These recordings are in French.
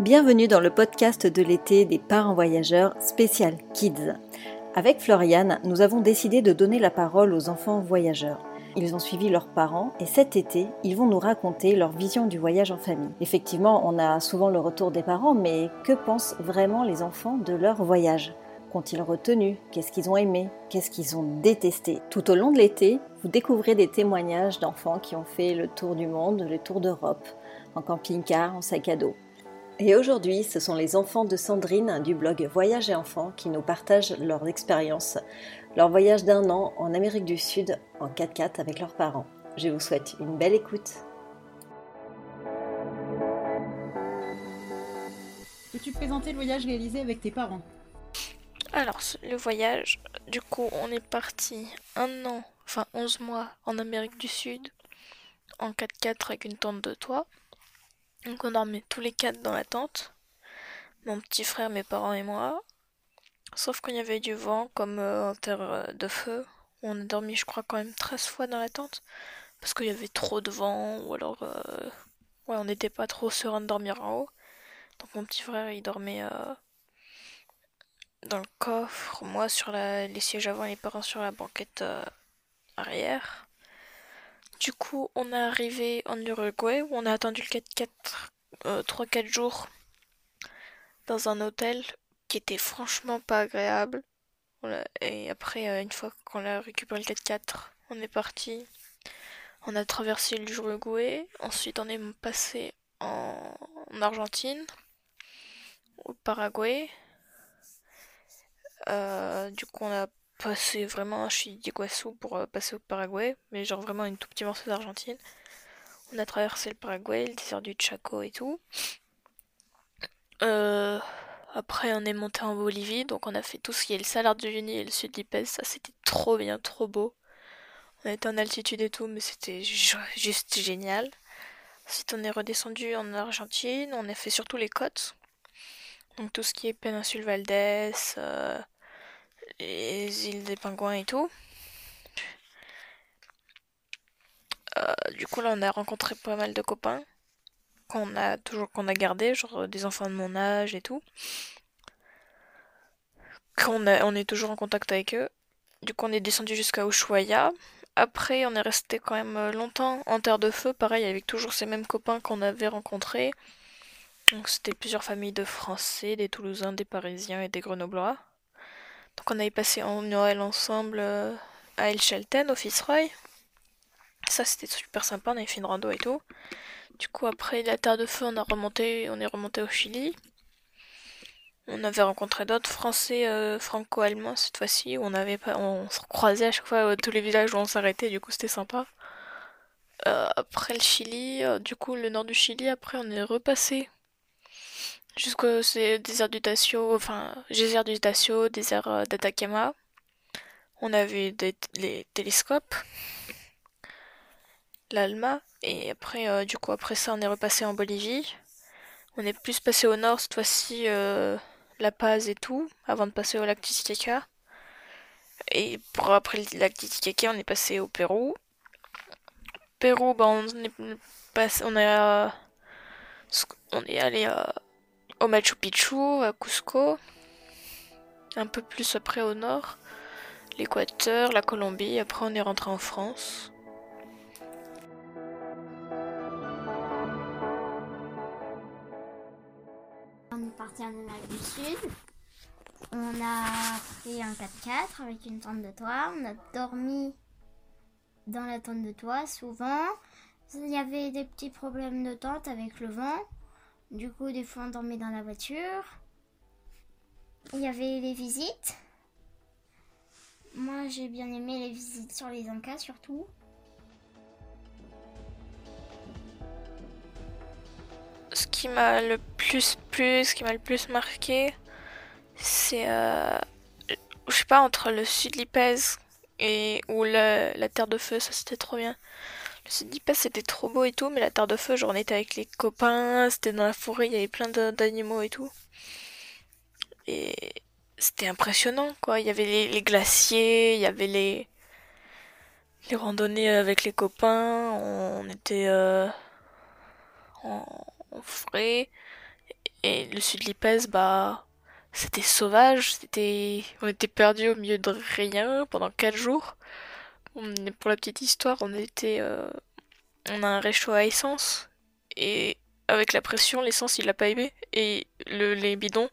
Bienvenue dans le podcast de l'été des parents voyageurs spécial Kids. Avec Floriane, nous avons décidé de donner la parole aux enfants voyageurs. Ils ont suivi leurs parents et cet été, ils vont nous raconter leur vision du voyage en famille. Effectivement, on a souvent le retour des parents, mais que pensent vraiment les enfants de leur voyage? Qu'ont-ils retenu? Qu'est-ce qu'ils ont aimé? Qu'est-ce qu'ils ont détesté? Tout au long de l'été, vous découvrez des témoignages d'enfants qui ont fait le tour du monde, le tour d'Europe, en camping-car, en sac à dos. Et aujourd'hui, ce sont les enfants de Sandrine du blog Voyage et Enfants qui nous partagent leur expérience, leur voyage d'un an en Amérique du Sud en 4x4 avec leurs parents. Je vous souhaite une belle écoute. Peux-tu présenter le voyage réalisé avec tes parents? Alors, le voyage, du coup, on est parti un an, enfin 11 mois en Amérique du Sud en 4x4 avec une tente de toit. Donc on dormait tous les quatre dans la tente. Mon petit frère, mes parents et moi. Sauf il y avait du vent, comme euh, en terre euh, de feu. On a dormi, je crois, quand même 13 fois dans la tente. Parce qu'il y avait trop de vent, ou alors... euh, ouais, on n'était pas trop serein de dormir en haut. Donc mon petit frère, il dormait dans le coffre. Moi, sur les sièges avant, les parents sur la banquette arrière. Du coup, on est arrivé en Uruguay où on a attendu le 4x4 euh, 3-4 jours dans un hôtel qui était franchement pas agréable. Et après, euh, une fois qu'on a récupéré le 4x4, on est parti. On a traversé l'Uruguay. Ensuite, on est passé en, en Argentine, au Paraguay. Euh, du coup, on a passé vraiment chez d'Iguassou pour euh, passer au Paraguay, mais genre vraiment une tout petit morceau d'Argentine. On a traversé le Paraguay, le désert du Chaco et tout. Euh, après, on est monté en Bolivie, donc on a fait tout ce qui est le Salar de Uyuni et le Sud d'Ipez. Ça, c'était trop bien, trop beau. On était en altitude et tout, mais c'était ju- juste génial. Ensuite, on est redescendu en Argentine. On a fait surtout les côtes. Donc tout ce qui est péninsule Valdez, euh, les îles des pingouins et tout. Euh, du coup, là, on a rencontré pas mal de copains qu'on a toujours qu'on a gardé, genre euh, des enfants de mon âge et tout. Qu'on a, on est toujours en contact avec eux. Du coup, on est descendu jusqu'à Ushuaia. Après, on est resté quand même euh, longtemps en terre de feu, pareil, avec toujours ces mêmes copains qu'on avait rencontrés. Donc, c'était plusieurs familles de Français, des Toulousains, des Parisiens et des Grenoblois. Donc, on avait passé en Noël ensemble euh, à El Chalten, au Fitzroy. Ça, c'était super sympa, on avait fait une rando et tout. Du coup, après la Terre de Feu, on a remonté, on est remonté au Chili. On avait rencontré d'autres Français euh, franco-allemands cette fois-ci, on se croisait à chaque fois euh, tous les villages où on s'arrêtait, du coup c'était sympa. Après le Chili, du coup le nord du Chili, après on est repassé jusqu'au désert du Tacio, enfin désert du Tacio, désert euh, d'Atacama. On avait des, les télescopes, l'Alma, et après euh, du coup après ça on est repassé en Bolivie. On est plus passé au nord cette fois-ci, euh, La Paz et tout, avant de passer au lac Titicaca. Et pour après le lac Titicaca, on est passé au Pérou. Pérou, bah, on est passé, on est, euh, on est allé euh, au Machu Picchu, à Cusco, un peu plus après au nord, l'Équateur, la Colombie. Après, on est rentré en France. On est parti en Amérique du Sud. On a pris un 4x4 avec une tente de toit. On a dormi dans la tente de toit souvent. Il y avait des petits problèmes de tente avec le vent. Du coup, des fois, on dormait dans la voiture. Il y avait les visites. Moi, j'ai bien aimé les visites sur les Incas surtout. Ce qui m'a le plus plu, ce qui m'a le plus marqué, c'est, euh, je sais pas, entre le sud Lipez et ou la Terre de Feu, ça c'était trop bien. Le sud Lipez c'était trop beau et tout, mais la Terre de Feu, genre on était avec les copains, c'était dans la forêt, il y avait plein d'animaux et tout. Et c'était impressionnant, quoi. Il y avait les, les glaciers, il y avait les, les randonnées avec les copains, on était euh, en, en forêt. Et le sud Lipès, bah, c'était sauvage, c'était, on était perdus au milieu de rien pendant quatre jours. Pour la petite histoire, on était, euh, on a un réchaud à essence et avec la pression, l'essence il a pas aimé et le, les bidons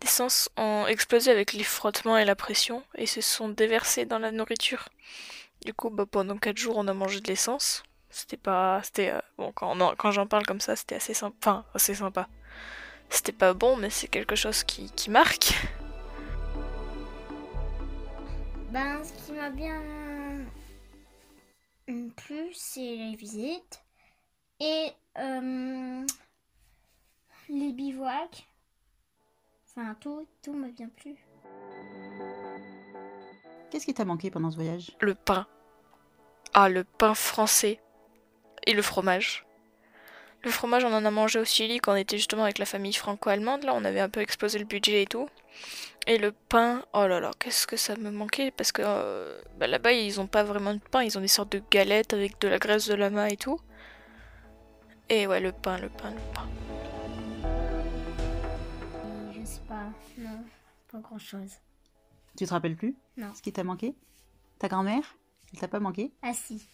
d'essence ont explosé avec les frottements et la pression et se sont déversés dans la nourriture. Du coup, bah, pendant 4 jours, on a mangé de l'essence. C'était pas, c'était euh, bon quand, j'en parle comme ça, c'était assez sympa, enfin assez sympa. C'était pas bon, mais c'est quelque chose qui, qui marque. Ben, ce qui m'a bien plu, c'est les visites et euh, les bivouacs. Enfin, tout, tout m'a bien plu. Qu'est-ce qui t'a manqué pendant ce voyage? Le pain. Ah, le pain français. Et le fromage. Le fromage, on en a mangé au Chili quand on était justement avec la famille franco-allemande. Là, on avait un peu explosé le budget et tout. Et le pain, oh là là, qu'est-ce que ça me manquait? Parce que euh, bah, là-bas, ils ont pas vraiment de pain, ils ont des sortes de galettes avec de la graisse de lama et tout. Et ouais, le pain, le pain, le pain. Je sais pas, non, pas grand chose. Tu te rappelles plus? Non. Ce qui t'a manqué? Ta grand-mère? Elle t'a pas manqué? Ah si,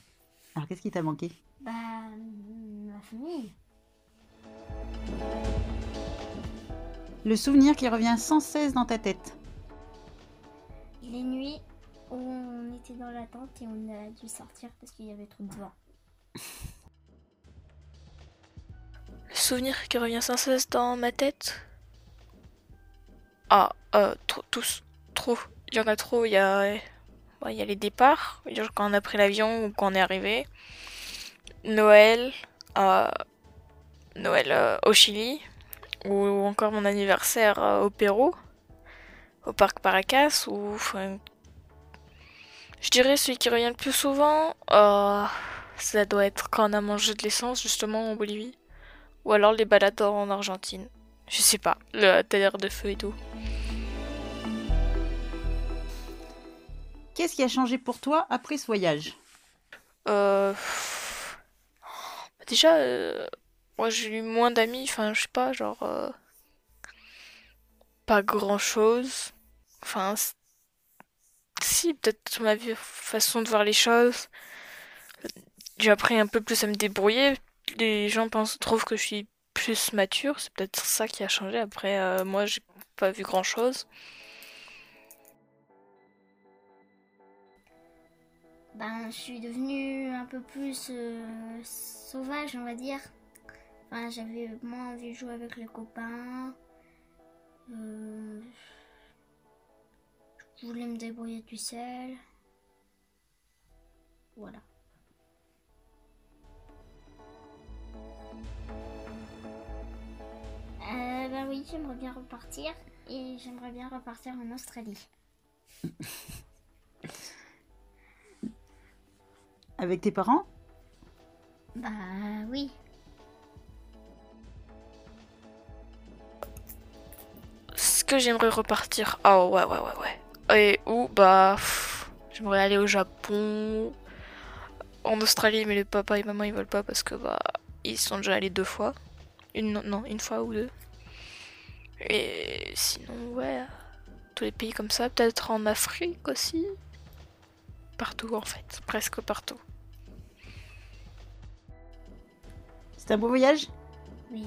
Alors qu'est-ce qui t'a manqué? Bah, ma famille. Le souvenir qui revient sans cesse dans ta tête. Les nuits où on était dans la tente et on a dû sortir parce qu'il y avait trop de vent. Le souvenir qui revient sans cesse dans ma tête. Ah, euh, trop, tous, trop. Il y en a trop. Il y a, il y a les départs, quand on a pris l'avion ou quand on est arrivé. Noël, Noël euh, au Chili, ou encore mon anniversaire euh, au Pérou, au parc Paracas, ou enfin, je dirais celui qui revient le plus souvent, euh, ça doit être quand on a mangé de l'essence justement en Bolivie, ou alors les balades en Argentine. Je sais pas, le tailleur de feu et tout. Qu'est-ce qui a changé pour toi après ce voyage? Euh... Déjà, euh, moi j'ai eu moins d'amis, enfin je sais pas, genre... euh, Pas grand-chose. Enfin... c- Si, peut-être ma façon de voir les choses. J'ai appris un peu plus à me débrouiller. Les gens pensent, trouvent que je suis plus mature, c'est peut-être ça qui a changé. Après, euh, moi j'ai pas vu grand-chose. Ben, je suis devenue un peu plus euh, sauvage, on va dire. Enfin, j'avais moins envie de jouer avec les copains. Euh, je voulais me débrouiller tout seul. Voilà. Euh, ben oui, j'aimerais bien repartir. Et j'aimerais bien repartir en Australie. Avec tes parents? Bah oui. Ce que j'aimerais repartir. Ah ouais, ouais, ouais, ouais. Et où? Bah. J'aimerais aller au Japon. En Australie, mais les papa et maman ils veulent pas parce que bah. Ils sont déjà allés deux fois. Une, non, une fois ou deux. Et sinon, ouais. Tous les pays comme ça. Peut-être en Afrique aussi. Partout en fait. Presque partout. C'était un beau voyage? Oui.